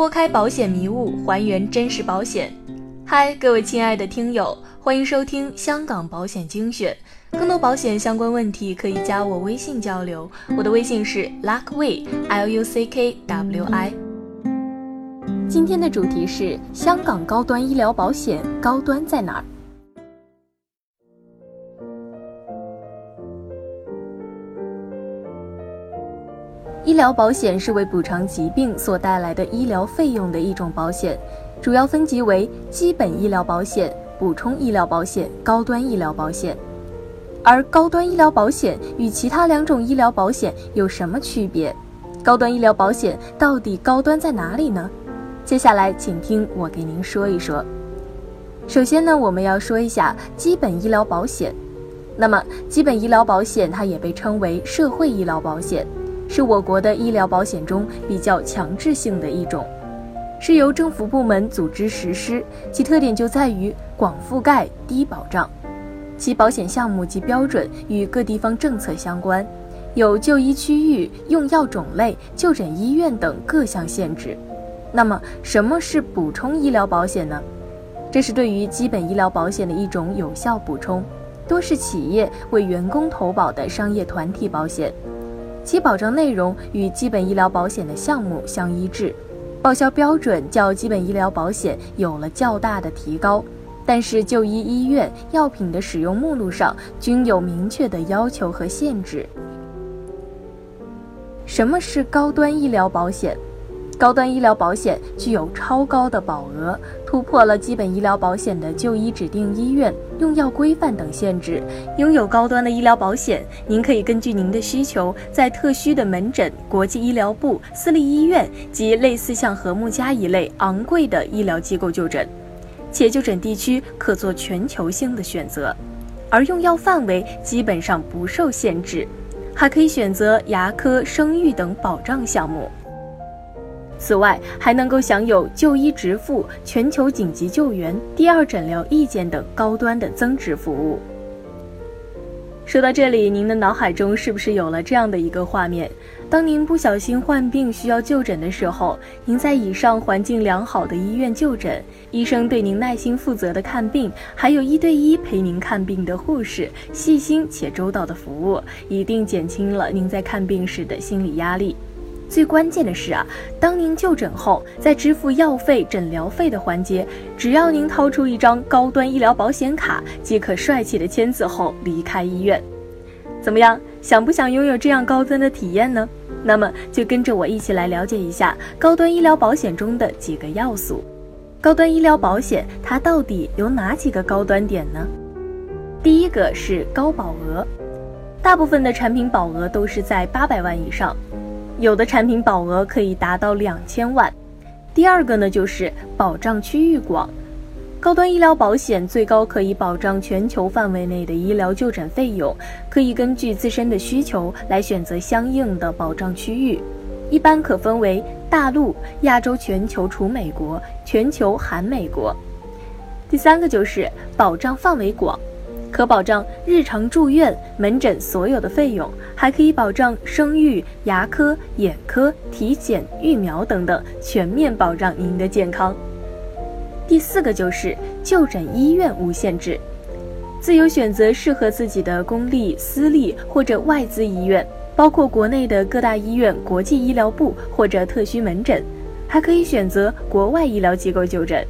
拨开保险迷雾，还原真实保险。嗨，各位亲爱的听友，欢迎收听香港保险精选。更多保险相关问题可以加我微信交流，我的微信是 luckway，l u c k w i。今天的主题是香港高端医疗保险高端在哪儿？医疗保险是为补偿疾病所带来的医疗费用的一种保险，主要分级为基本医疗保险、补充医疗保险、高端医疗保险。而高端医疗保险与其他两种医疗保险有什么区别？高端医疗保险到底高端在哪里呢？接下来请听我给您说一说。首先呢，我们要说一下基本医疗保险。那么，基本医疗保险它也被称为社会医疗保险。是我国的医疗保险中比较强制性的一种，是由政府部门组织实施，其特点就在于广覆盖、低保障，其保险项目及标准与各地方政策相关，有就医区域、用药种类、就诊医院等各项限制。那么，什么是补充医疗保险呢？这是对于基本医疗保险的一种有效补充，多是企业为员工投保的商业团体保险。其保障内容与基本医疗保险的项目相一致，报销标准较基本医疗保险有了较大的提高，但是就医医院药品的使用目录上均有明确的要求和限制。什么是高端医疗保险？高端医疗保险具有超高的保额，突破了基本医疗保险的就医指定医院、用药规范等限制。拥有高端的医疗保险，您可以根据您的需求，在特需的门诊、国际医疗部、私立医院及类似像和睦家一类昂贵的医疗机构就诊，且就诊地区可做全球性的选择，而用药范围基本上不受限制，还可以选择牙科、生育等保障项目。此外，还能够享有就医直付、全球紧急救援、第二诊疗意见等高端的增值服务。说到这里，您的脑海中是不是有了这样的一个画面？当您不小心患病需要就诊的时候，您在以上环境良好的医院就诊，医生对您耐心负责的看病，还有一对一陪您看病的护士，细心且周到的服务，一定减轻了您在看病时的心理压力。最关键的是啊，当您就诊后，在支付药费、诊疗费的环节，只要您掏出一张高端医疗保险卡，即可帅气的签字后离开医院。怎么样，想不想拥有这样高端的体验呢？那么就跟着我一起来了解一下高端医疗保险中的几个要素。高端医疗保险它到底有哪几个高端点呢？第一个是高保额，大部分的产品保额都是在八百万以上。有的产品保额可以达到两千万。第二个呢，就是保障区域广，高端医疗保险最高可以保障全球范围内的医疗就诊费用，可以根据自身的需求来选择相应的保障区域，一般可分为大陆、亚洲、全球除美国、全球含美国。第三个就是保障范围广。可保障日常住院门诊所有的费用，还可以保障生育、牙科、眼科、体检、疫苗等等，全面保障您的健康。第四个就是就诊医院无限制，自由选择适合自己的公立、私立或者外资医院，包括国内的各大医院、国际医疗部或者特需门诊，还可以选择国外医疗机构就诊。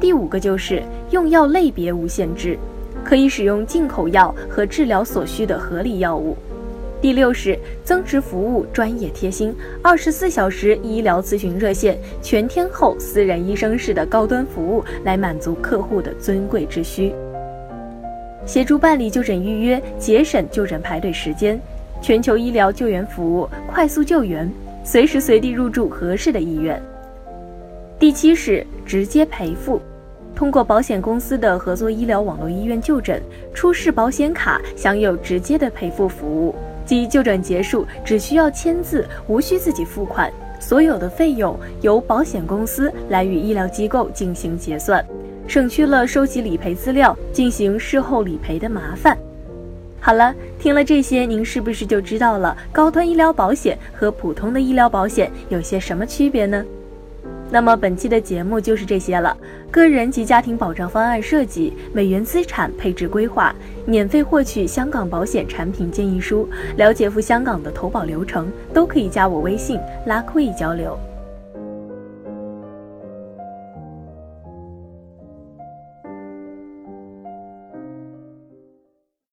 第五个就是用药类别无限制。可以使用进口药和治疗所需的合理药物。第六是增值服务，专业贴心，二十四小时医疗咨询热线，全天候私人医生式的高端服务，来满足客户的尊贵之需。协助办理就诊预约，节省就诊排队时间，全球医疗救援服务，快速救援，随时随地入住合适的医院。第七是直接赔付。通过保险公司的合作医疗网络医院就诊，出示保险卡享有直接的赔付服务，即就诊结束只需要签字，无需自己付款，所有的费用由保险公司来与医疗机构进行结算，省去了收集理赔资料、进行事后理赔的麻烦。好了，听了这些，您是不是就知道了高端医疗保险和普通的医疗保险有些什么区别呢？那么本期的节目就是这些了。个人及家庭保障方案设计、美元资产配置规划，免费获取香港保险产品建议书，了解赴香港的投保流程，都可以加我微信拉 q 交流。